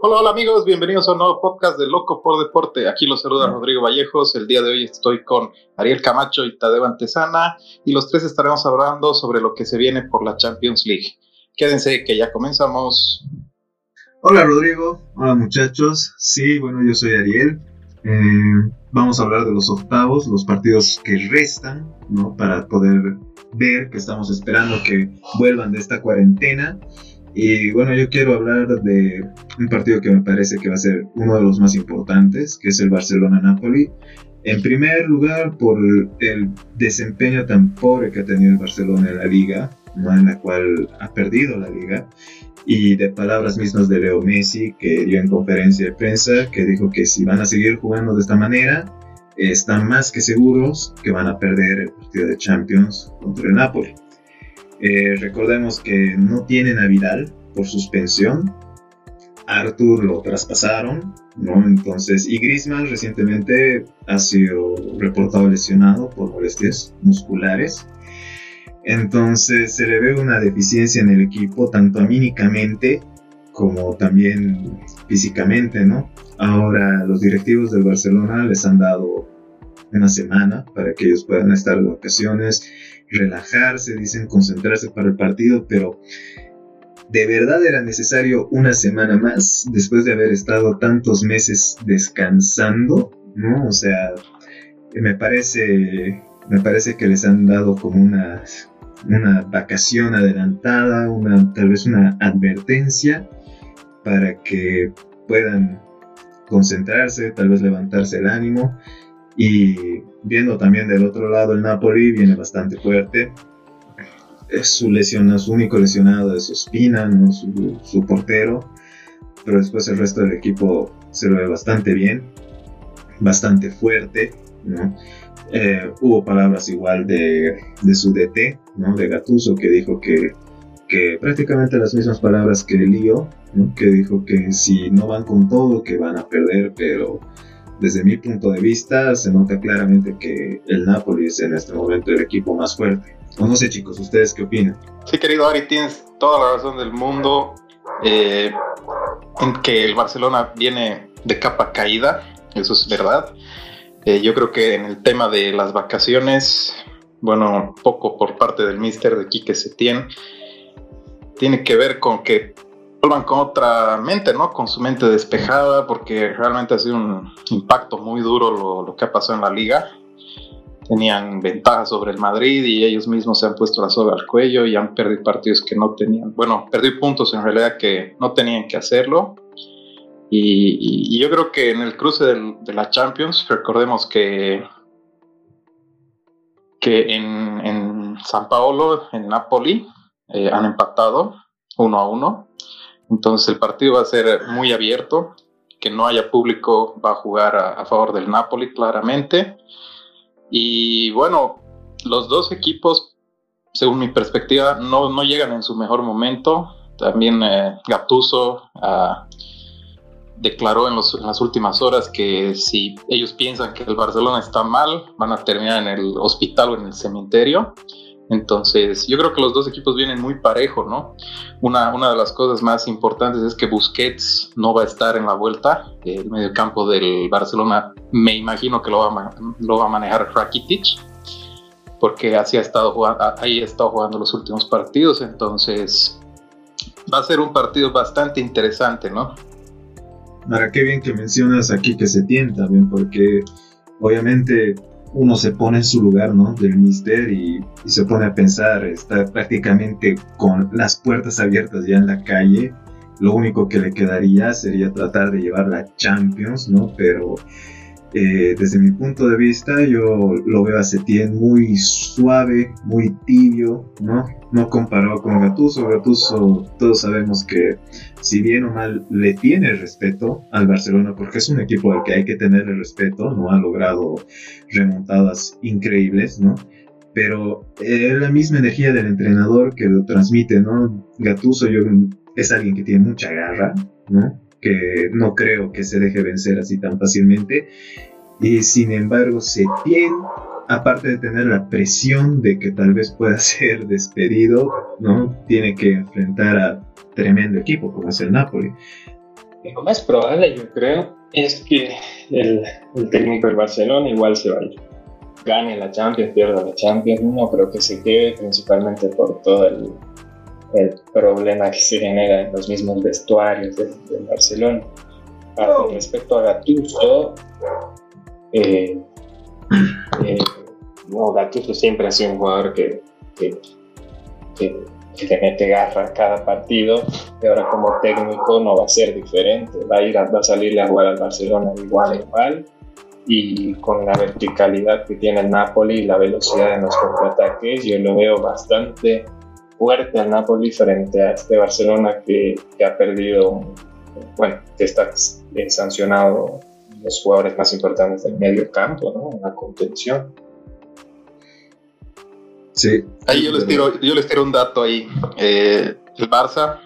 Hola, hola amigos, bienvenidos a un nuevo podcast de Loco por Deporte. Aquí los saluda Rodrigo Vallejos. El día de hoy estoy con Ariel Camacho y Tadeo Antesana y los tres estaremos hablando sobre lo que se viene por la Champions League. Quédense que ya comenzamos. Hola Rodrigo, hola muchachos. Sí, bueno, yo soy Ariel. Eh, vamos a hablar de los octavos, los partidos que restan, ¿no? Para poder ver que estamos esperando que vuelvan de esta cuarentena y bueno, yo quiero hablar de un partido que me parece que va a ser uno de los más importantes, que es el Barcelona-Napoli. En primer lugar, por el desempeño tan pobre que ha tenido el Barcelona en la liga, ¿no? en la cual ha perdido la liga, y de palabras mismas de Leo Messi, que dio en conferencia de prensa, que dijo que si van a seguir jugando de esta manera, están más que seguros que van a perder el partido de Champions contra el Napoli. Eh, recordemos que no tienen a Vidal por suspensión. Arthur lo traspasaron, ¿no? Entonces, y Griezmann recientemente ha sido reportado lesionado por molestias musculares. Entonces se le ve una deficiencia en el equipo, tanto anímicamente como también físicamente, ¿no? Ahora los directivos del Barcelona les han dado una semana para que ellos puedan estar de vacaciones relajarse, dicen concentrarse para el partido, pero ¿de verdad era necesario una semana más después de haber estado tantos meses descansando? ¿No? O sea, me parece, me parece que les han dado como una, una vacación adelantada, una, tal vez una advertencia para que puedan concentrarse, tal vez levantarse el ánimo y viendo también del otro lado el Napoli viene bastante fuerte. Es su lesionado, su único lesionado es Ospina, su, portero. Pero después el resto del equipo se lo ve bastante bien, bastante fuerte. Eh, hubo palabras igual de, su DT, ¿no? de Gatuso, que dijo que, que prácticamente las mismas palabras que Lío, que dijo que si no van con todo, que van a perder, pero desde mi punto de vista, se nota claramente que el Napoli es en este momento el equipo más fuerte. O no sé, chicos, ¿ustedes qué opinan? Sí, querido Ari, tienes toda la razón del mundo eh, en que el Barcelona viene de capa caída, eso es verdad. Eh, yo creo que en el tema de las vacaciones, bueno, poco por parte del mister de Quique Setién, tiene que ver con que vuelvan con otra mente, ¿no? Con su mente despejada, porque realmente ha sido un impacto muy duro lo, que ha pasado en la liga. Tenían ventaja sobre el Madrid y ellos mismos se han puesto la soga al cuello y han perdido partidos que no tenían, bueno, perdido puntos en realidad que no tenían que hacerlo. Y, yo creo que en el cruce de la Champions, recordemos que, que en, en San Paolo, en Napoli, eh, han empatado uno a uno entonces el partido va a ser muy abierto, que no haya público va a jugar a, favor del Napoli claramente. Y bueno, los dos equipos, según mi perspectiva, no, no llegan en su mejor momento. También eh, Gattuso ah, declaró en, en, las últimas horas que si ellos piensan que el Barcelona está mal, van a terminar en el hospital o en el cementerio. Entonces, yo creo que los dos equipos vienen muy parejo, ¿no? Una, una de las cosas más importantes es que Busquets no va a estar en la vuelta. El mediocampo del Barcelona, me imagino que lo va a, lo va a manejar Rakitic, porque así ha estado jugando, ahí ha estado jugando los últimos partidos. Entonces, va a ser un partido bastante interesante, ¿no? Ahora, qué bien que mencionas aquí que se tienta, bien, porque obviamente uno se pone en su lugar, ¿no? Del mister y, se pone a pensar, está prácticamente con las puertas abiertas ya en la calle. Lo único que le quedaría sería tratar de llevar la Champions, ¿no? Pero eh, desde mi punto de vista, yo lo veo a Setien muy suave, muy tibio, ¿no? No comparado con Gattuso. Gattuso, todos sabemos que, si bien o mal, le tiene respeto al Barcelona, porque es un equipo al que hay que tenerle respeto, ¿no? Ha logrado remontadas increíbles, ¿no? Pero es la misma energía del entrenador que lo transmite, ¿no? Gattuso yo, es alguien que tiene mucha garra, ¿no? Que no creo que se deje vencer así tan fácilmente. Y sin embargo, Setien, aparte de tener la presión de que tal vez pueda ser despedido, ¿no? Tiene que enfrentar a tremendo equipo como es el Napoli. Lo más probable, yo creo, es que el, técnico del Barcelona igual se vaya. Gane la Champions, pierda la Champions, no creo que se quede, principalmente por todo el, problema que se genera en los mismos vestuarios del, Barcelona. Ah, con respecto a Gattuso, eh, eh, no, Gattuso siempre ha sido un jugador que, que, que que te mete garra cada partido y ahora como técnico no va a ser diferente, va a, ir a, va a salirle a jugar al Barcelona igual a igual y con la verticalidad que tiene el Napoli y la velocidad en los contraataques yo lo veo bastante fuerte al Napoli frente a este Barcelona que, que ha perdido, bueno, que está sancionado los jugadores más importantes del medio campo, ¿no? La contención. Sí. Ahí yo les tiro, yo les tiro un dato ahí. Eh, el Barça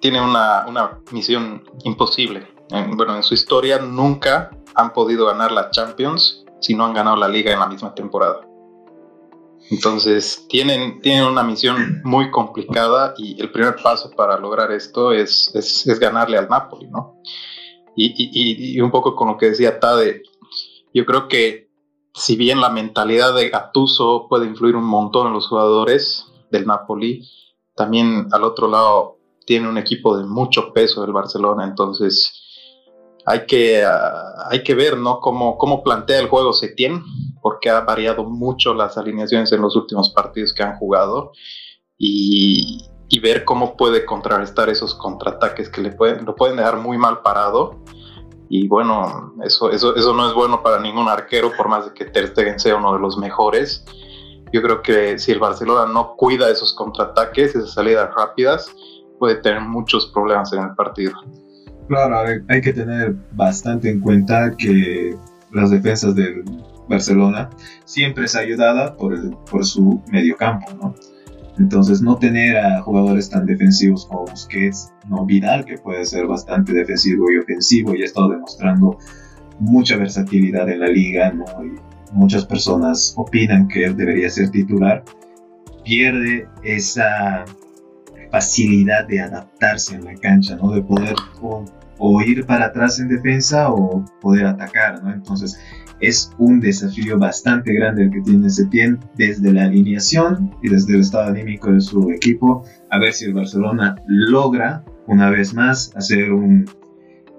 tiene una, misión imposible. bueno, en su historia nunca han podido ganar la Champions si no han ganado la liga en la misma temporada. Entonces tienen, tienen una misión muy complicada y el primer paso para lograr esto es, es, ganarle al Napoli, ¿no? Y, y, un poco con lo que decía Tade, yo creo que si bien la mentalidad de Gattuso puede influir un montón en los jugadores del Napoli, también al otro lado tiene un equipo de mucho peso del Barcelona, entonces hay que, ah, hay que ver ¿no? cómo, cómo plantea el juego Setién, porque ha variado mucho las alineaciones en los últimos partidos que han jugado y, y ver cómo puede contrarrestar esos contraataques que le pueden, lo pueden dejar muy mal parado y bueno, eso, eso, eso no es bueno para ningún arquero, por más de que Ter Stegen sea uno de los mejores. Yo creo que si el Barcelona no cuida esos contraataques, esas salidas rápidas, puede tener muchos problemas en el partido. Claro, hay que tener bastante en cuenta que las defensas del Barcelona siempre es ayudada por, el, por su mediocampo, ¿no? Entonces, no tener a jugadores tan defensivos como Busquets, no Vidal, que puede ser bastante defensivo y ofensivo y ha estado demostrando mucha versatilidad en la liga, ¿no? Muchas personas opinan que él debería ser titular, pierde esa facilidad de adaptarse en la cancha, ¿no? De poder o, o ir para atrás en defensa o poder atacar, ¿no? Entonces, es un desafío bastante grande el que tiene Setién desde la alineación y desde el estado anímico de su equipo. A ver si el Barcelona logra una vez más hacer un,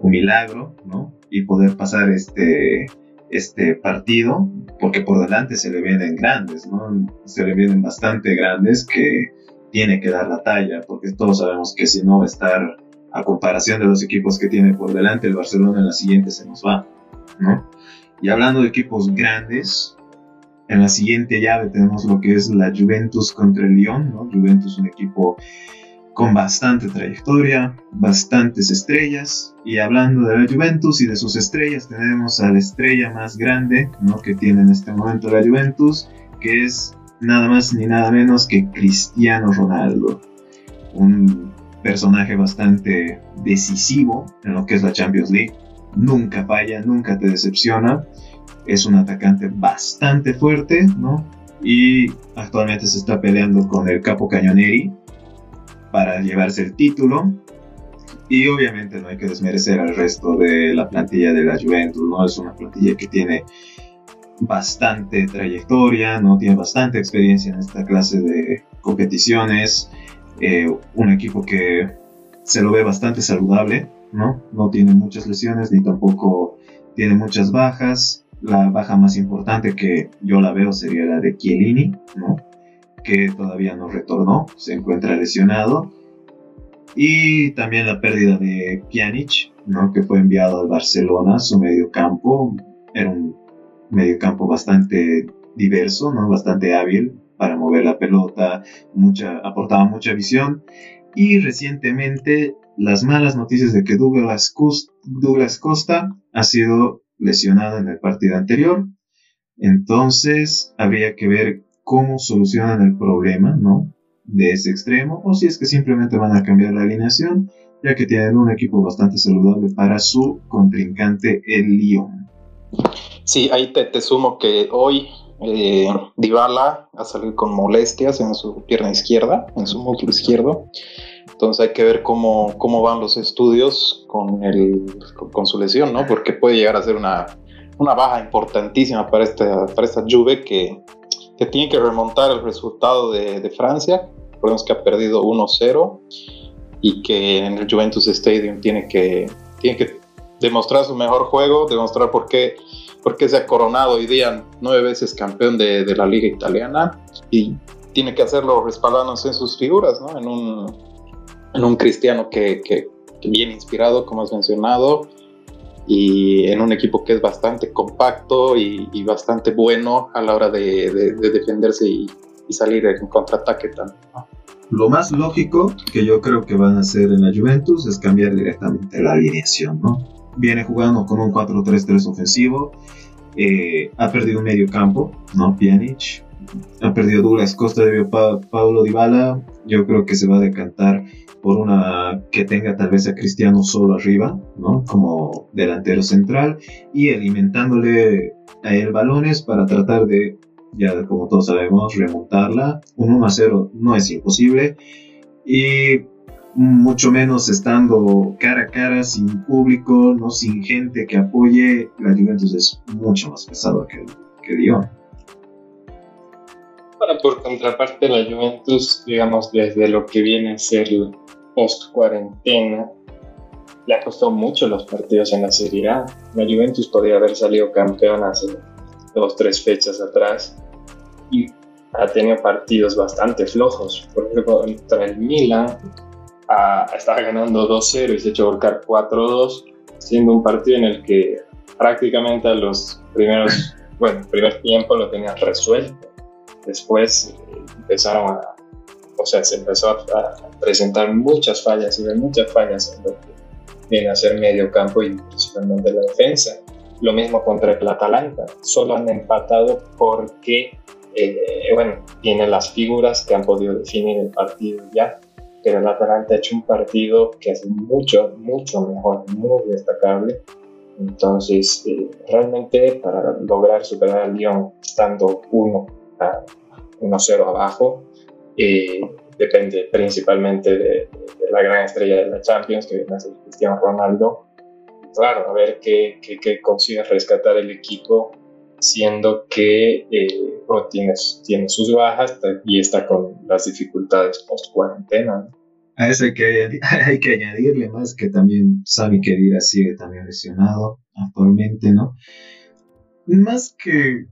milagro ¿no? y poder pasar este, este partido, porque por delante se le vienen grandes, ¿no? se le vienen bastante grandes que tiene que dar la talla, porque todos sabemos que si no va a estar a comparación de los equipos que tiene por delante, el Barcelona en la siguiente se nos va, ¿no? Y hablando de equipos grandes, en la siguiente llave tenemos lo que es la Juventus contra el Lyon, ¿no? Juventus un equipo con bastante trayectoria, bastantes estrellas. Y hablando de la Juventus y de sus estrellas, tenemos a la estrella más grande que tiene en este momento la Juventus, que es nada más ni nada menos que Cristiano Ronaldo. Un personaje bastante decisivo en lo que es la Champions League nunca falla, nunca te decepciona. Es un atacante bastante fuerte, ¿no? Y actualmente se está peleando con el Capo Cañoneri para llevarse el título. Y obviamente no hay que desmerecer al resto de la plantilla de la Juventus, ¿no? Es una plantilla que tiene bastante trayectoria, ¿no? Tiene bastante experiencia en esta clase de competiciones. Eh, un equipo que se lo ve bastante saludable, ¿no? No tiene muchas lesiones ni tampoco tiene muchas bajas. La baja más importante que yo la veo sería la de Chiellini, ¿no? Que todavía no retornó, se encuentra lesionado. Y también la pérdida de Pjanic, ¿no? Que fue enviado al Barcelona, su mediocampo. Era un mediocampo bastante diverso, ¿no? Bastante hábil para mover la pelota, mucha, aportaba mucha visión. Y recientemente las malas noticias de que Douglas, Costa ha sido lesionado en el partido anterior. Entonces habría que ver cómo solucionan el problema, ¿no? De ese extremo, o si es que simplemente van a cambiar la alineación, ya que tienen un equipo bastante saludable para su contrincante, el Lyon. Sí, ahí te, sumo que hoy eh, Dybala ha salido con molestias en su pierna izquierda, en su músculo izquierdo. Entonces hay que ver cómo, cómo van los estudios con, el, con, su lesión, ¿no? Porque puede llegar a ser una, una baja importantísima para esta, para esta Juve que, que tiene que remontar el resultado de, de Francia. Recordemos que ha perdido 1-0 y que en el Juventus Stadium tiene que, tiene que demostrar su mejor juego, demostrar por qué, por qué se ha coronado hoy día nueve veces campeón de, de la liga italiana y tiene que hacerlo respaldándose en sus figuras, ¿no? En un, en un cristiano que, que, bien inspirado, como has mencionado, y en un equipo que es bastante compacto y, bastante bueno a la hora de, de, defenderse y, y, salir en contraataque también. Lo más lógico que yo creo que van a hacer en la Juventus es cambiar directamente la alineación, ¿no? Viene jugando con un 4-3-3 ofensivo, eh, ha perdido medio campo, ¿no? Pjanic, ha perdido Douglas Costa, de pa Paulo Dybala, yo creo que se va a decantar por una que tenga tal vez a Cristiano solo arriba, ¿no? Como delantero central y alimentándole a él balones para tratar de, ya como todos sabemos, remontarla. Un 1 a 0 no es imposible y mucho menos estando cara a cara, sin público, no sin gente que apoye, la Juventus es mucho más pesado que, que Lyon. Para por contraparte, la Juventus, digamos, desde lo que viene a ser post-cuarentena, le ha costado mucho los partidos en la Serie A. La Juventus podría haber salido campeón hace dos, tres fechas atrás y ha tenido partidos bastante flojos. Por ejemplo, contra el Milan estaba ganando 2-0 y se echó volcar 4-2, siendo un partido en el que prácticamente a los primeros, bueno, primer tiempo lo tenían resuelto después eh, empezaron a, o sea, se empezó a, presentar muchas fallas y ver muchas fallas en lo que viene a ser medio campo y principalmente la defensa. Lo mismo contra el Atalanta, solo han empatado porque, eh, bueno, tienen las figuras que han podido definir el partido ya, pero el Atalanta ha hecho un partido que es mucho, mucho mejor, muy destacable. Entonces, eh, realmente para lograr superar al Lyon estando uno 1-0 abajo. Eh, depende principalmente de, la gran estrella de la Champions, que viene a ser Cristiano Ronaldo. Claro, a ver qué, qué, consigue rescatar el equipo, siendo que eh, tiene, sus bajas y está con las dificultades post-cuarentena. A eso hay que, hay que añadirle más que también Sami Khedira sigue también lesionado actualmente, ¿no? Más que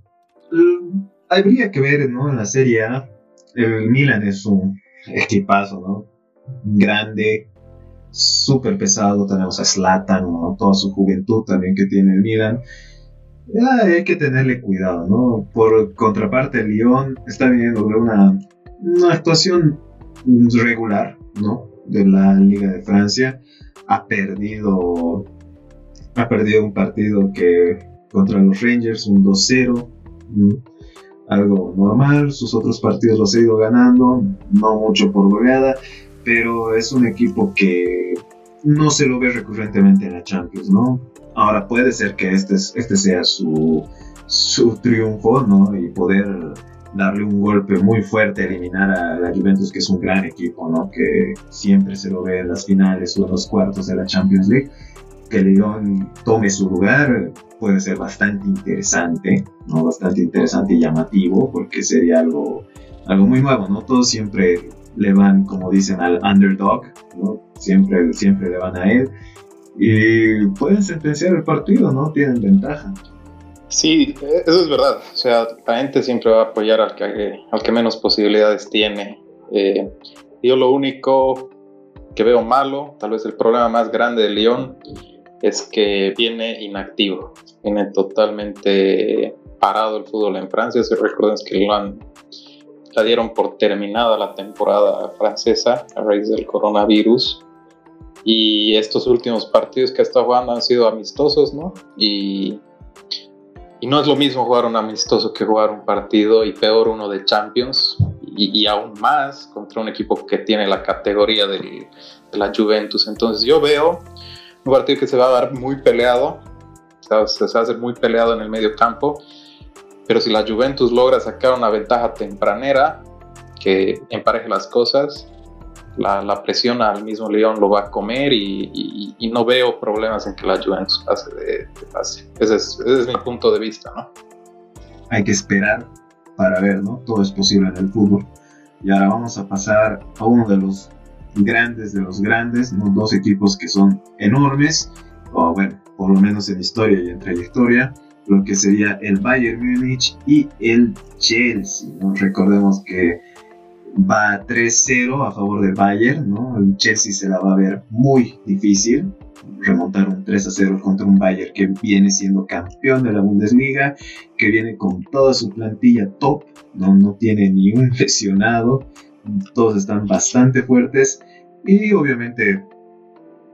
habría que ver, ¿no? En la Serie A, el Milan es un equipazo, ¿no? Grande, súper pesado. Tenemos a Slatan, ¿no? Toda su juventud también que tiene el Milan. hay que tenerle cuidado, ¿no? Por contraparte, el Lyon está viniendo de una, una actuación regular, ¿no? De la Liga de Francia. Ha perdido, ha perdido un partido que contra los Rangers, un 2-0 algo normal, sus otros partidos los ha ido ganando, no mucho por goleada, pero es un equipo que no se lo ve recurrentemente en la Champions, ¿no? Ahora puede ser que este, este sea su, su triunfo, ¿no? Y poder darle un golpe muy fuerte, eliminar a la Juventus, que es un gran equipo, ¿no? Que siempre se lo ve en las finales o en los cuartos de la Champions League. Que León tome su lugar, puede ser bastante interesante, ¿no? Bastante interesante y llamativo, porque sería algo, algo muy nuevo, ¿no? Todos siempre le van, como dicen, al underdog, ¿no? Siempre, siempre le van a él. Y pueden sentenciar el partido, ¿no? Tienen ventaja. Sí, eso es verdad. O sea, la gente siempre va a apoyar al que, al que menos posibilidades tiene. Eh, yo lo único que veo malo, tal vez el problema más grande de León, es que viene inactivo, viene totalmente parado el fútbol en Francia. Si recuerdan que lo han, la dieron por terminada la temporada francesa a raíz del coronavirus. Y estos últimos partidos que ha estado jugando han sido amistosos, ¿no? Y, y no es lo mismo jugar un amistoso que jugar un partido y peor uno de Champions. Y, y aún más contra un equipo que tiene la categoría de la Juventus. Entonces yo veo un partido que se va a dar muy peleado, se va a hacer muy peleado en el medio campo, pero si la Juventus logra sacar una ventaja tempranera que empareje las cosas, la, presión al mismo León lo va a comer y, no veo problemas en que la Juventus pase de, pase. Ese es, ese es mi punto de vista, ¿no? Hay que esperar para ver, ¿no? Todo es posible en el fútbol. Y ahora vamos a pasar a uno de los grandes de los grandes, ¿no? dos equipos que son enormes, o bueno, por lo menos en historia y en trayectoria, lo que sería el Bayern Múnich y el Chelsea. ¿no? Recordemos que va 3-0 a favor del Bayern, ¿no? el Chelsea se la va a ver muy difícil remontar un 3-0 contra un Bayern que viene siendo campeón de la Bundesliga, que viene con toda su plantilla top, no, no tiene ni un lesionado, todos están bastante fuertes y obviamente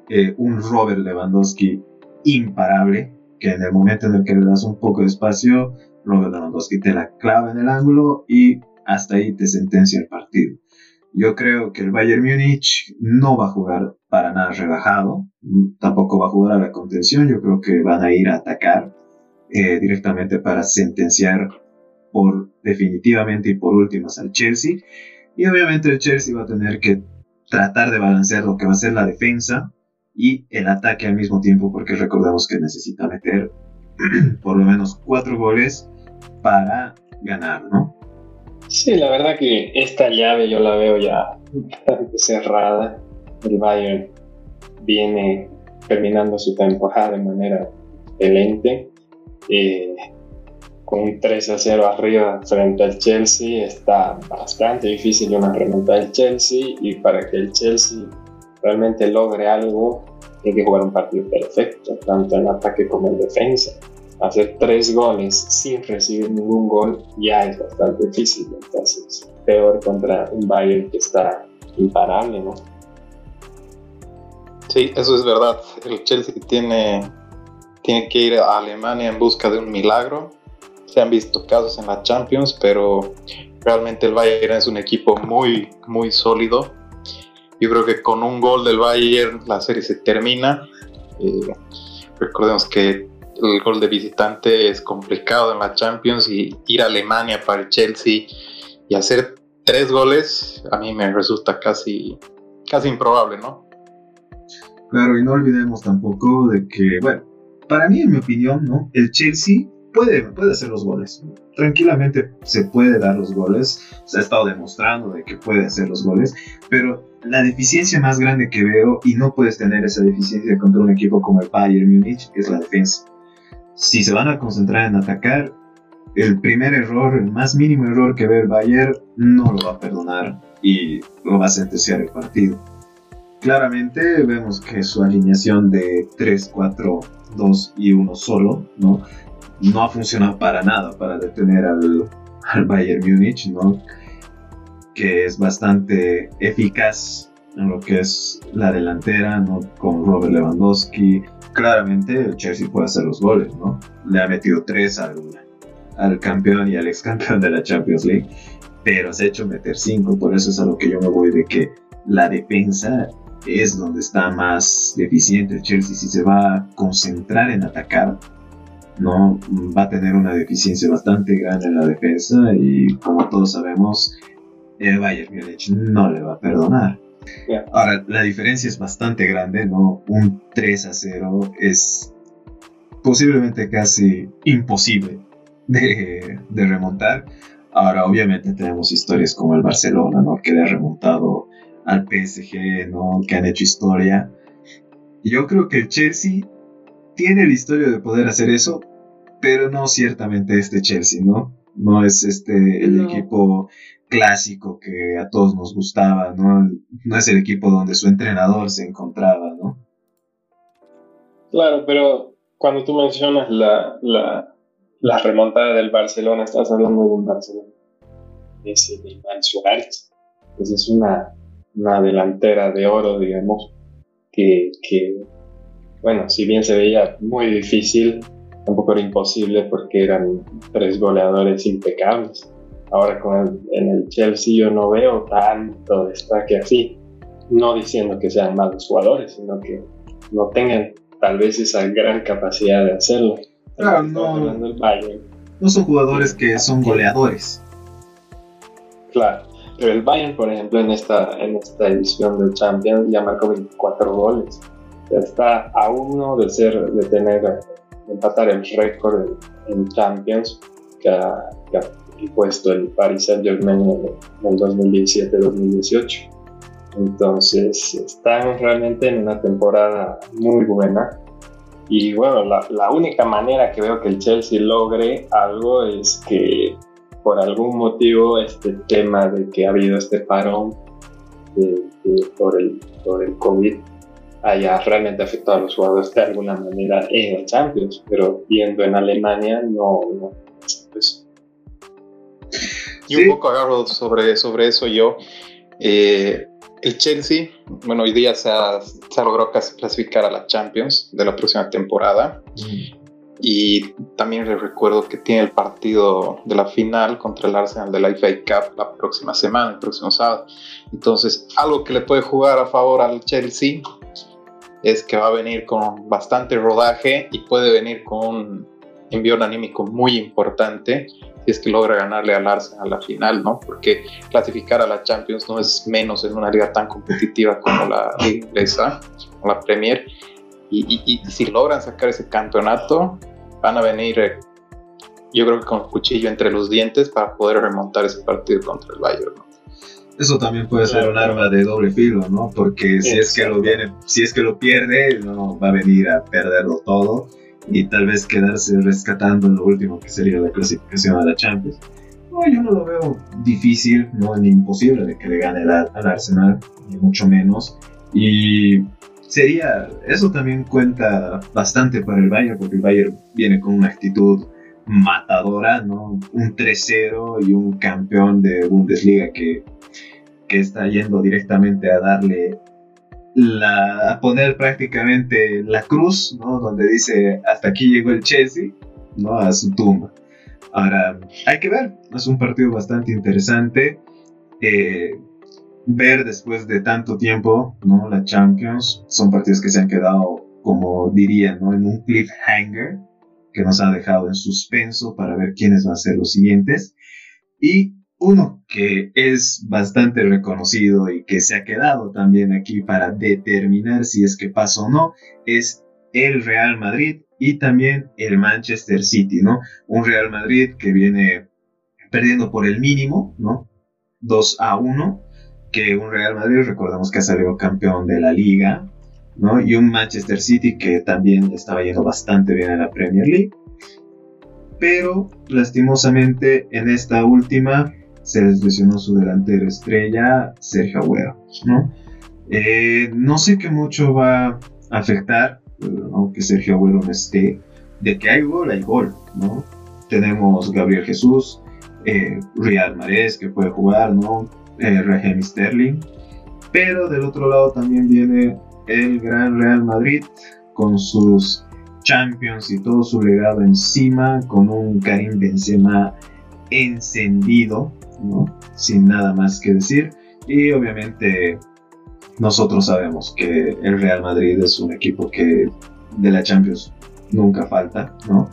eh, un Robert Lewandowski imparable, que en el momento en el que le das un poco de espacio, Robert Lewandowski te la clava en el ángulo y hasta ahí te sentencia el partido. Yo creo que el Bayern Múnich no va a jugar para nada relajado, tampoco va a jugar a la contención, yo creo que van a ir a atacar eh, directamente para sentenciar por definitivamente y por últimas al Chelsea. Y obviamente el Chelsea va a tener que tratar de balancear lo que va a ser la defensa y el ataque al mismo tiempo, porque recordemos que necesita meter por lo menos cuatro goles para ganar, ¿no? Sí, la verdad que esta llave yo la veo ya cerrada. El Bayern viene terminando su temporada de manera excelente. Eh, un 3 a 0 arriba frente al Chelsea está bastante difícil una remontada del Chelsea y para que el Chelsea realmente logre algo tiene que jugar un partido perfecto, tanto en ataque como en defensa. Hacer tres goles sin recibir ningún gol ya es bastante difícil, entonces peor contra un Bayern que está imparable, ¿no? Sí, eso es verdad. El Chelsea tiene, tiene que ir a Alemania en busca de un milagro. Se han visto casos en la Champions, pero realmente el Bayern es un equipo muy, muy sólido yo creo que con un gol del Bayern la serie se termina. Eh, recordemos que el gol de visitante es complicado en la Champions y ir a Alemania para el Chelsea y hacer tres goles a mí me resulta casi, casi improbable, ¿no? Claro, y no olvidemos tampoco de que, bueno, para mí, en mi opinión, ¿no? El Chelsea puede, puede hacer los goles. Tranquilamente se puede dar los goles. Se ha estado demostrando de que puede hacer los goles. Pero la deficiencia más grande que veo, y no puedes tener esa deficiencia contra un equipo como el Bayern Múnich, es la defensa. Si se van a concentrar en atacar, el primer error, el más mínimo error que ve el Bayern, no lo va a perdonar y lo va a sentenciar el partido. Claramente vemos que su alineación de 3, 4, 2 y 1 solo, ¿no? No ha funcionado para nada para detener al, Bayern Múnich, ¿no? que es bastante eficaz en lo que es la delantera, ¿no? con Robert Lewandowski. Claramente el Chelsea puede hacer los goles, ¿no? Le ha metido tres al, al campeón y al ex campeón de la Champions League, pero ha hecho meter cinco, por eso es a lo que yo me voy de que la defensa es donde está más deficiente el Chelsea. Si se va a concentrar en atacar, no va a tener una deficiencia bastante grande en la defensa y como todos sabemos el Bayern Múnich no le va a perdonar. Ahora, la diferencia es bastante grande, ¿no? Un 3 a 0 es posiblemente casi imposible de, de, remontar. Ahora, obviamente tenemos historias como el Barcelona, ¿no? Que le ha remontado al PSG, ¿no? Que han hecho historia. Yo creo que el Chelsea tiene la historia de poder hacer eso, pero no ciertamente este Chelsea, ¿no? No es este el equipo clásico que a todos nos gustaba, ¿no? No es el equipo donde su entrenador se encontraba, ¿no? Claro, pero cuando tú mencionas la, la, remontada del Barcelona, estás hablando de un Barcelona. Ese de Iván Suárez. Esa es una, una delantera de oro, digamos, que, que bueno, si bien se veía muy difícil, tampoco era imposible porque eran tres goleadores impecables. Ahora con en el Chelsea yo no veo tanto destaque así, no diciendo que sean malos jugadores, sino que no tengan tal vez esa gran capacidad de hacerlo. Claro, no, no son jugadores que son goleadores. Claro, Pero el Bayern, por ejemplo, en esta, en esta edición del Champions ya marcó 24 goles. Está a uno de ser, de tener, de empatar el récord en, Champions que ha, puesto el Paris Saint Germain en el 2017-2018. Entonces están realmente en una temporada muy buena. Y bueno, la, la, única manera que veo que el Chelsea logre algo es que por algún motivo este tema de que ha habido este parón por, el, por el COVID haya realmente afectado a los jugadores de alguna manera en el Champions, pero viendo en Alemania no, pues. Y un poco agarro sobre, sobre eso yo. Eh, el Chelsea, bueno, hoy día se ha, se logrado clasificar a la Champions de la próxima temporada. Y también les recuerdo que tiene el partido de la final contra el Arsenal de la FA Cup la próxima semana, el próximo sábado. Entonces, algo que le puede jugar a favor al Chelsea es que va a venir con bastante rodaje y puede venir con un envío anímico muy importante si es que logra ganarle al Arsenal a la final, ¿no? Porque clasificar a la Champions no es menos en una liga tan competitiva como la inglesa, la Premier. Y, si logran sacar ese campeonato, van a venir, eh, yo creo que con cuchillo entre los dientes para poder remontar ese partido contra el Bayern, ¿no? Eso también puede ser un arma de doble filo, ¿no? Porque si es que lo viene, si es que lo pierde, no va a venir a perderlo todo y tal vez quedarse rescatando en lo último que sería la clasificación a la Champions. No, yo no lo veo difícil, no ni imposible de que le gane al Arsenal, ni mucho menos. Y sería, eso también cuenta bastante para el Bayern, porque el Bayern viene con una actitud matadora, ¿no? Un 3-0 y un campeón de Bundesliga que, que está yendo directamente a darle la, a poner prácticamente la cruz, ¿no? Donde dice hasta aquí llegó el Chelsea, ¿no? A su tumba. Ahora, hay que ver, es un partido bastante interesante. Eh, ver después de tanto tiempo, ¿no? La Champions, son partidos que se han quedado, como diría, ¿no? En un cliffhanger, que nos ha dejado en suspenso para ver quiénes van a ser los siguientes. Y uno que es bastante reconocido y que se ha quedado también aquí para determinar si es que pasa o no, es el Real Madrid y también el Manchester City, ¿no? Un Real Madrid que viene perdiendo por el mínimo, ¿no? 2 a 1, que un Real Madrid, recordemos que ha salido campeón de la liga, ¿no? Y un Manchester City que también estaba yendo bastante bien en la Premier League. Pero lastimosamente en esta última se les lesionó su delantero estrella, Sergio Agüero, ¿no? Eh, no sé qué mucho va a afectar, aunque Sergio Agüero no esté, de que hay gol, hay gol, ¿no? Tenemos Gabriel Jesús, eh, Real Mares que puede jugar, ¿no? Eh, Sterling, pero del otro lado también viene el gran Real Madrid con sus Champions y todo su legado encima, con un Karim Benzema encendido, sin nada más que decir. Y obviamente nosotros sabemos que el Real Madrid es un equipo que de la Champions nunca falta, ¿no?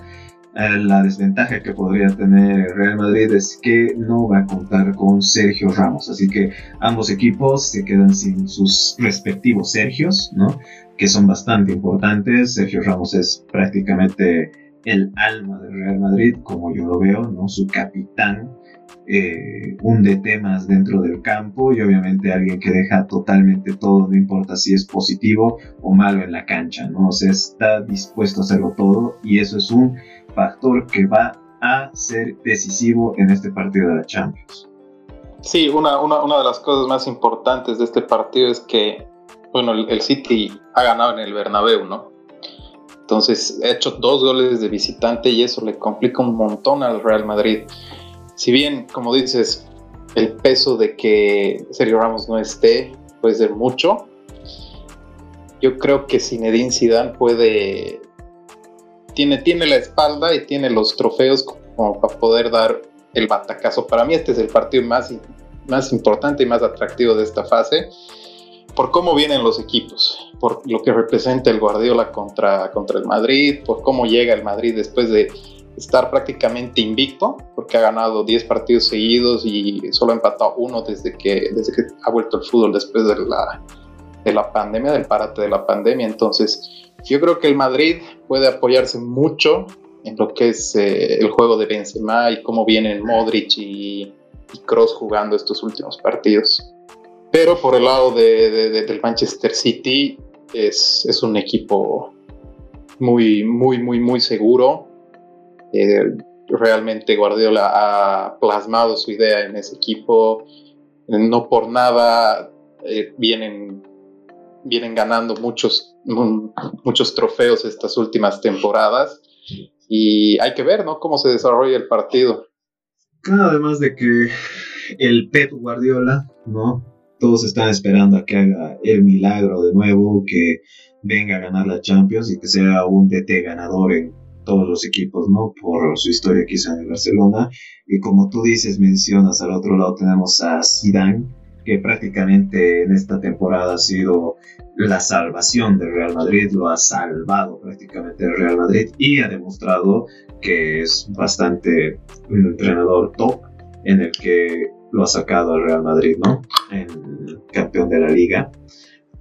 Eh, la desventaja que podría tener el Real Madrid es que no va a contar con Sergio Ramos, así que ambos equipos se quedan sin sus respectivos Sergios, ¿no? Que son bastante importantes. Sergio Ramos es prácticamente el alma del Real Madrid, como yo lo veo, ¿no? Su capitán, eh, un DT más dentro del campo y obviamente alguien que deja totalmente todo, no importa si es positivo o malo en la cancha, ¿no? O sea, está dispuesto a hacerlo todo y eso es un factor que va a ser decisivo en este partido de la Champions. Sí, una, una, de las cosas más importantes de este partido es que, bueno, el, el City ha ganado en el Bernabéu, ¿no? Entonces ha hecho dos goles de visitante y eso le complica un montón al Real Madrid si bien, como dices, el peso de que Sergio Ramos no esté puede ser mucho, yo creo que Zinedine Zidane puede tiene, tiene la espalda y tiene los trofeos como para poder dar el batacazo. Para mí este es el partido más, más importante y más atractivo de esta fase por cómo vienen los equipos, por lo que representa el Guardiola contra, contra el Madrid, por cómo llega el Madrid después de estar prácticamente invicto, porque ha ganado 10 partidos seguidos y solo ha empatado uno desde que, desde que ha vuelto el fútbol después de la, de la pandemia, del parate de la pandemia. Entonces, yo creo que el Madrid puede apoyarse mucho en lo que es eh, el juego de Benzema y cómo vienen Modric y, Cross jugando estos últimos partidos. Pero por el lado de, del Manchester City es, es, un equipo muy, muy, muy, muy seguro. Eh, realmente Guardiola ha plasmado su idea en ese equipo. No por nada eh, vienen, vienen ganando muchos, muchos trofeos estas últimas temporadas. Y hay que ver, ¿no? Cómo se desarrolla el partido. Además de que el Pep Guardiola, ¿no? Todos están esperando a que haga el milagro de nuevo, que venga a ganar la Champions y que sea un DT ganador en todos los equipos, ¿no? Por su historia que en el Barcelona. Y como tú dices, mencionas, al otro lado tenemos a Zidane, que prácticamente en esta temporada ha sido la salvación del Real Madrid, lo ha salvado prácticamente el Real Madrid y ha demostrado que es bastante un entrenador top en el que lo ha sacado al Real Madrid, ¿no? En campeón de la liga.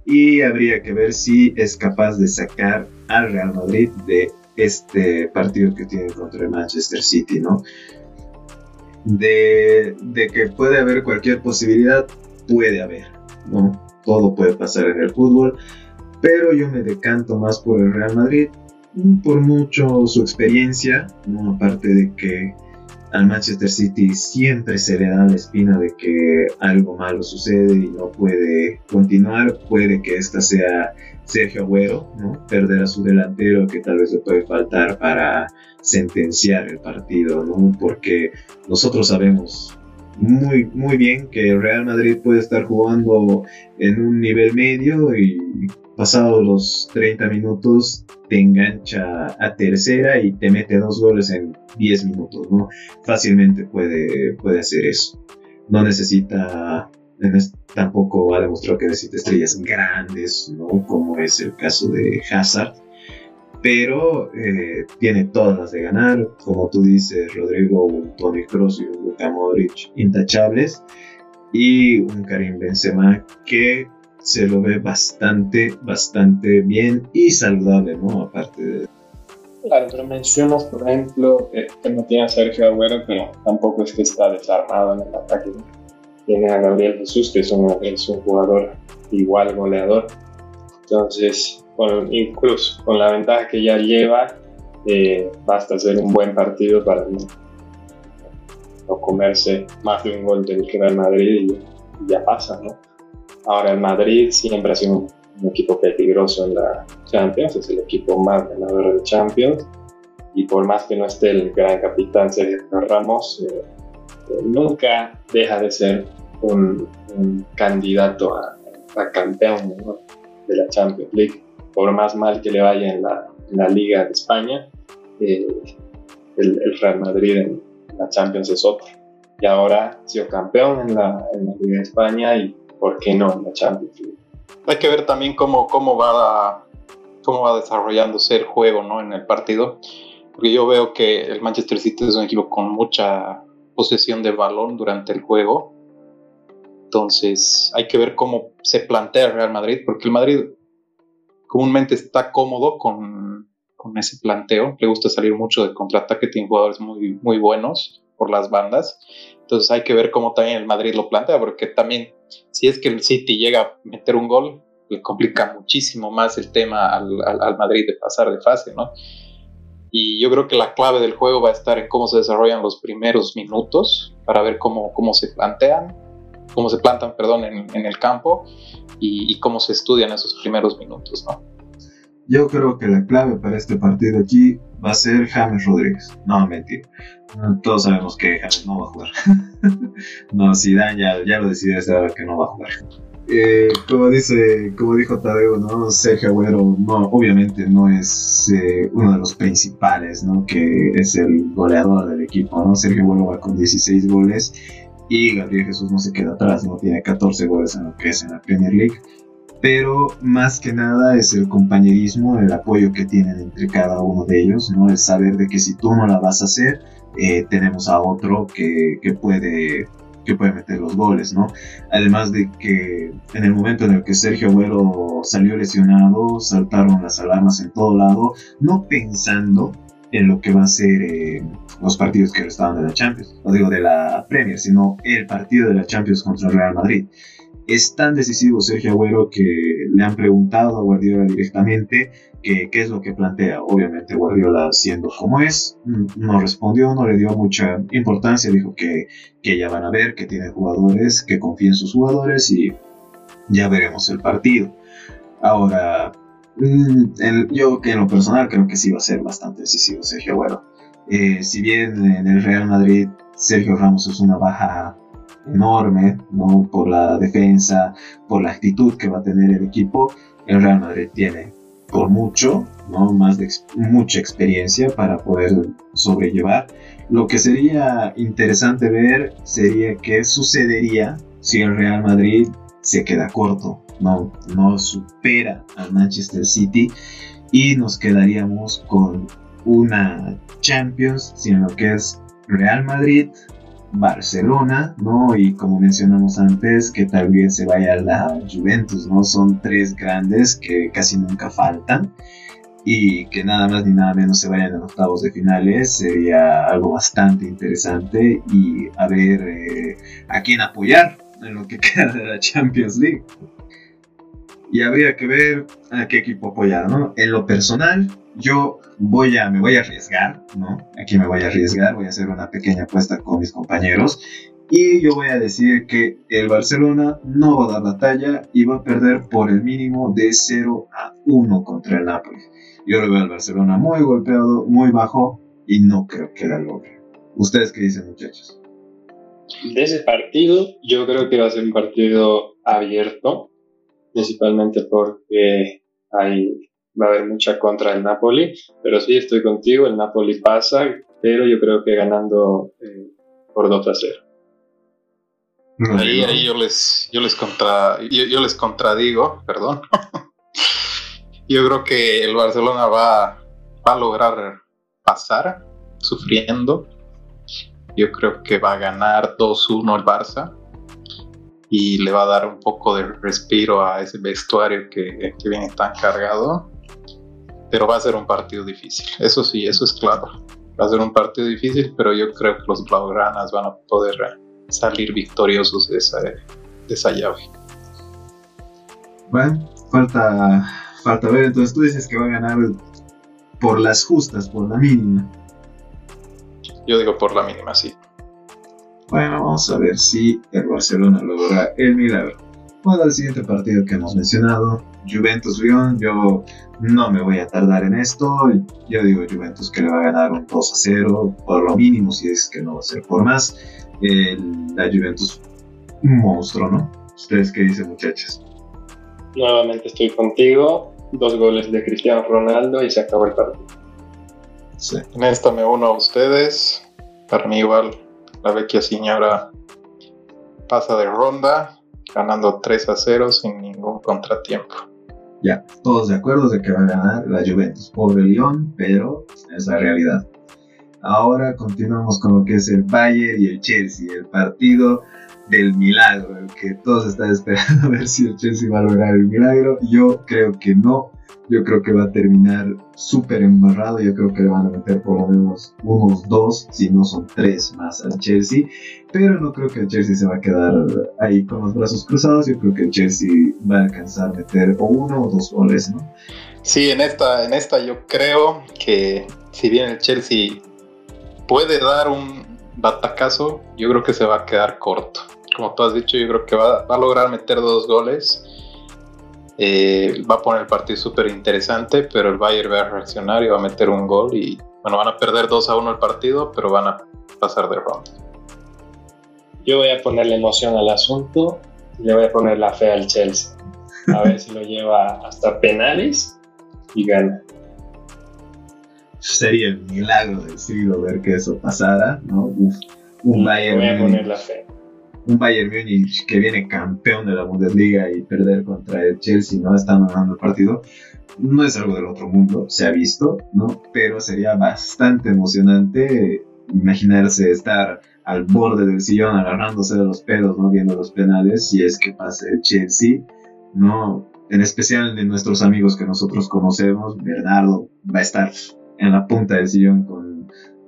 Y habría que ver si es capaz de sacar al Real Madrid de este partido que tiene contra el Manchester City, ¿no? De, de que puede haber cualquier posibilidad, puede haber, ¿no? Todo puede pasar en el fútbol, pero yo me decanto más por el Real Madrid, por mucho su experiencia, ¿no? aparte de que al Manchester City siempre se le da la espina de que algo malo sucede y no puede continuar, puede que esta sea Sergio Agüero, ¿no? perder a su delantero que tal vez le puede faltar para sentenciar el partido, ¿no? porque nosotros sabemos muy, muy bien que Real Madrid puede estar jugando en un nivel medio y pasados los 30 minutos te engancha a tercera y te mete dos goles en 10 minutos, ¿no? Fácilmente puede, puede hacer eso. No necesita, tampoco ha demostrado que necesita estrellas grandes, ¿no? Como es el caso de Hazard pero eh, tiene todas las de ganar. Como tú dices, Rodrigo, un Tony Kroos y un Luka Modric intachables. Y un Karim Benzema que se lo ve bastante, bastante bien y saludable, ¿no? Aparte de... Claro, pero mencionas, por ejemplo, que no tiene a Sergio Agüero, pero tampoco es que está desarmado en el ataque. Tiene a Gabriel Jesús, que es un, es un jugador igual goleador. Entonces, incluso con la ventaja que ya lleva, eh, basta hacer un buen partido para no, comerse más de un gol del Real Madrid y, ya pasa, ¿no? Ahora el Madrid siempre ha sido un, equipo peligroso en la Champions, es el equipo más ganador de Champions y por más que no esté el gran capitán Sergio Ramos, eh, eh, nunca deja de ser un, candidato a, campeón de la Champions League por más mal que le vaya en la, en la Liga de España, eh, el, el, Real Madrid en, la Champions es otro. Y ahora ha sido campeón en la, en la, Liga de España y, ¿por qué no, en la Champions League? Hay que ver también cómo, cómo, va, cómo va desarrollándose el juego ¿no? en el partido. Porque yo veo que el Manchester City es un equipo con mucha posesión de balón durante el juego. Entonces hay que ver cómo se plantea el Real Madrid, porque el Madrid comúnmente está cómodo con, con, ese planteo. Le gusta salir mucho de contraataque, tiene jugadores muy, muy buenos por las bandas. Entonces hay que ver cómo también el Madrid lo plantea, porque también si es que el City llega a meter un gol, le complica muchísimo más el tema al, al, Madrid de pasar de fase, ¿no? Y yo creo que la clave del juego va a estar en cómo se desarrollan los primeros minutos para ver cómo, cómo se plantean, cómo se plantan, perdón, en, en el campo y, cómo se estudian esos primeros minutos, ¿no? Yo creo que la clave para este partido aquí va a ser James Rodríguez. No, mentira. Todos sabemos que James no va a jugar. no, Zidane ya, ya lo decidió desde ahora que no va a jugar. Eh, como dice, como dijo Tadeo, ¿no? Sergio Agüero, no, obviamente no es eh, uno de los principales, ¿no? Que es el goleador del equipo, ¿no? Sergio Agüero va con 16 goles y Gabriel Jesús no se queda atrás, no tiene 14 goles en lo que es en la Premier League. pero más que nada es el compañerismo, el apoyo que tienen entre cada uno de ellos, ¿no? El saber de que si tú no la vas a hacer, eh, tenemos a otro que, que, puede que puede meter los goles, ¿no? Además de que en el momento en el que Sergio Agüero salió lesionado, saltaron las alarmas en todo lado, no pensando en lo que va a ser eh, los partidos que restaban de la Champions, no digo de la Premier, sino el partido de la Champions contra el Real Madrid. Es tan decisivo Sergio Agüero que le han preguntado a Guardiola directamente qué es lo que plantea. Obviamente Guardiola siendo como es, no respondió, no le dio mucha importancia, dijo que, que ya van a ver, que tiene jugadores, que confía en sus jugadores y ya veremos el partido. Ahora, mm, yo que en lo personal creo que sí va a ser bastante decisivo Sergio Agüero. Eh, si bien en el Real Madrid Sergio Ramos es una baja enorme, ¿no? Por la defensa, por la actitud que va a tener el equipo. El Real Madrid tiene por mucho, ¿no? Más de mucha experiencia para poder sobrellevar. Lo que sería interesante ver sería qué sucedería si el Real Madrid se queda corto, no, no supera al Manchester City y nos quedaríamos con una Champions sin lo que es Real Madrid, Barcelona, ¿no? Y como mencionamos antes, que tal vez se vaya a la Juventus, ¿no? Son tres grandes que casi nunca faltan y que nada más ni nada menos se vayan en octavos de finales sería algo bastante interesante y a ver eh, a quién apoyar en lo que queda de la Champions League. Y habría que ver a qué equipo apoyar, ¿no? En lo personal, yo voy a, me voy a arriesgar, ¿no? Aquí me voy a arriesgar, voy a hacer una pequeña apuesta con mis compañeros y yo voy a decir que el Barcelona no va a dar la talla y va a perder por el mínimo de 0 a 1 contra el Napoli. Yo lo veo al Barcelona muy golpeado, muy bajo y no creo que la logre. ¿Ustedes qué dicen, muchachos? De ese partido, yo creo que va a ser un partido abierto, principalmente porque hay va a haber mucha contra el Napoli, pero sí estoy contigo, el Napoli pasa, pero yo creo que ganando eh, por 2 a 0. Ahí, ahí yo les, yo les contra, yo, les contradigo, perdón. yo creo que el Barcelona va, va a lograr pasar sufriendo. Yo creo que va a ganar 2-1 el Barça y le va a dar un poco de respiro a ese vestuario que, que viene tan cargado pero va a ser un partido difícil. Eso sí, eso es claro. Va a ser un partido difícil, pero yo creo que los Blaugranas van a poder salir victoriosos de esa, de esa llave. Bueno, falta, falta ver. Entonces tú dices que va a ganar por las justas, por la mínima. Yo digo por la mínima, sí. Bueno, vamos a ver si el Barcelona logra el milagro. Bueno, al siguiente partido que hemos mencionado, Juventus-Lyon. Yo no me voy a tardar en esto. Yo digo Juventus que le va a ganar un 2 a 0, por lo mínimo, si es que no va a ser por más. la Juventus, un monstruo, ¿no? ¿Ustedes qué dicen, muchachos? Nuevamente estoy contigo. Dos goles de Cristiano Ronaldo y se acabó el partido. Sí. En esta me uno a ustedes. Para mí, igual, la vecchia señora pasa de ronda ganando 3 a 0 sin ningún contratiempo. Ya, todos de acuerdo de que va a ganar la Juventus. Pobre Lyon, pero es la realidad. Ahora continuamos con lo que es el Bayern y el Chelsea, el partido del milagro, el que todos están esperando a ver si el Chelsea va a lograr el milagro. Yo creo que no, yo creo que va a terminar súper embarrado. Yo creo que le van a meter por lo menos unos dos, si no son tres más al Chelsea. Pero no creo que el Chelsea se va a quedar ahí con los brazos cruzados. Yo creo que el Chelsea va a alcanzar a meter o uno o dos goles, ¿no? Sí, en esta, en esta yo creo que si bien el Chelsea puede dar un batacazo, yo creo que se va a quedar corto. Como tú has dicho, yo creo que va, va a lograr meter dos goles eh, va a poner el partido súper interesante, pero el Bayern va a reaccionar y va a meter un gol y bueno, van a perder 2 a 1 el partido, pero van a pasar de ronda. Yo voy a ponerle emoción al asunto y le voy a poner la fe al Chelsea. A ver si lo lleva hasta penales y gana. Sería el milagro del siglo ver que eso pasara, ¿no? un Bayern. Voy a poner la fe. Un Bayern Múnich que viene campeón de la Bundesliga y perder contra el Chelsea, ¿no? Están ganando el partido. No es algo del otro mundo, se ha visto, ¿no? Pero sería bastante emocionante imaginarse estar al borde del sillón agarrándose de los pelos, ¿no? Viendo los penales, si es que pase el Chelsea, ¿no? En especial de nuestros amigos que nosotros conocemos, Bernardo va a estar en la punta del sillón con,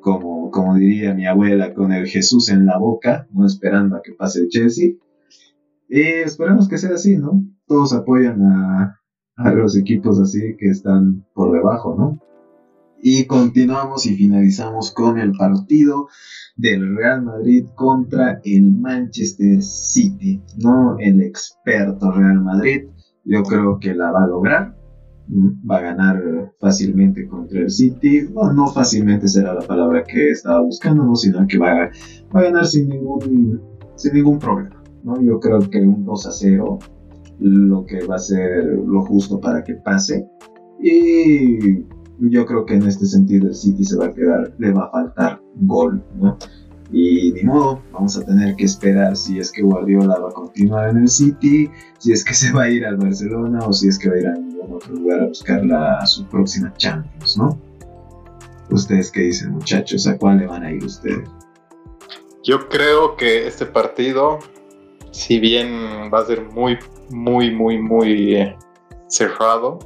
como, como diría mi abuela, con el Jesús en la boca, no esperando a que pase el Chelsea. Y esperemos que sea así, ¿no? Todos apoyan a, a los equipos así que están por debajo, ¿no? Y continuamos y finalizamos con el partido del Real Madrid contra el Manchester City, ¿no? El experto Real Madrid, yo creo que la va a lograr. Va a ganar fácilmente contra el City. No, no fácilmente será la palabra que estaba buscando, ¿no? sino que va a, va a ganar sin ningún, sin ningún problema. ¿no? Yo creo que un 2 a 0 lo que va a ser lo justo para que pase. Y yo creo que en este sentido el City se va a quedar, le va a faltar gol, ¿no? Y ni modo, vamos a tener que esperar si es que Guardiola va a continuar en el City, si es que se va a ir al Barcelona o si es que va a ir a algún otro lugar a buscar la, su próxima Champions, ¿no? ¿Ustedes qué dicen, muchachos? ¿A cuál le van a ir ustedes? Yo creo que este partido, si bien va a ser muy, muy, muy, muy eh, cerrado,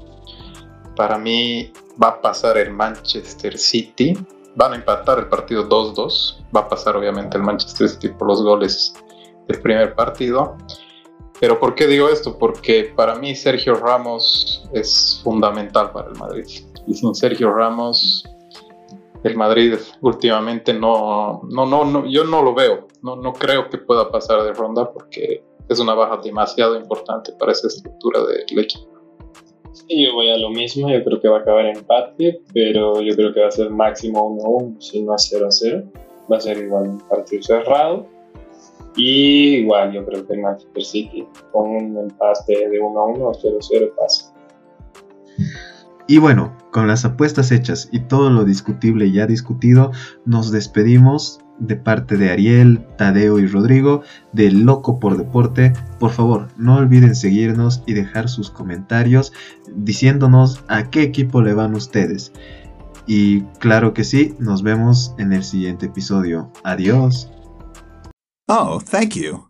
para mí va a pasar el Manchester City. Van a empatar el partido 2-2. Va a pasar obviamente el Manchester City por los goles del primer partido. Pero ¿por qué digo esto? Porque para mí Sergio Ramos es fundamental para el Madrid. Y sin Sergio Ramos, el Madrid últimamente no, no, no, yo no lo veo. No, no creo que pueda pasar de ronda porque es una baja demasiado importante para esa estructura del equipo. Sí, yo voy a lo mismo, yo creo que va a acabar empate, pero yo creo que va a ser máximo 1-1, si no a 0-0. Va a ser igual un partido cerrado. Y igual yo creo que Manchester City con un empate de 1-1 o 0-0 pasa. Y bueno, con las apuestas hechas y todo lo discutible ya discutido, nos despedimos de parte de Ariel, Tadeo y Rodrigo de Loco por Deporte. Por favor, no olviden seguirnos y dejar sus comentarios diciéndonos a qué equipo le van ustedes. Y claro que sí, nos vemos en el siguiente episodio. Adiós. Oh, thank you.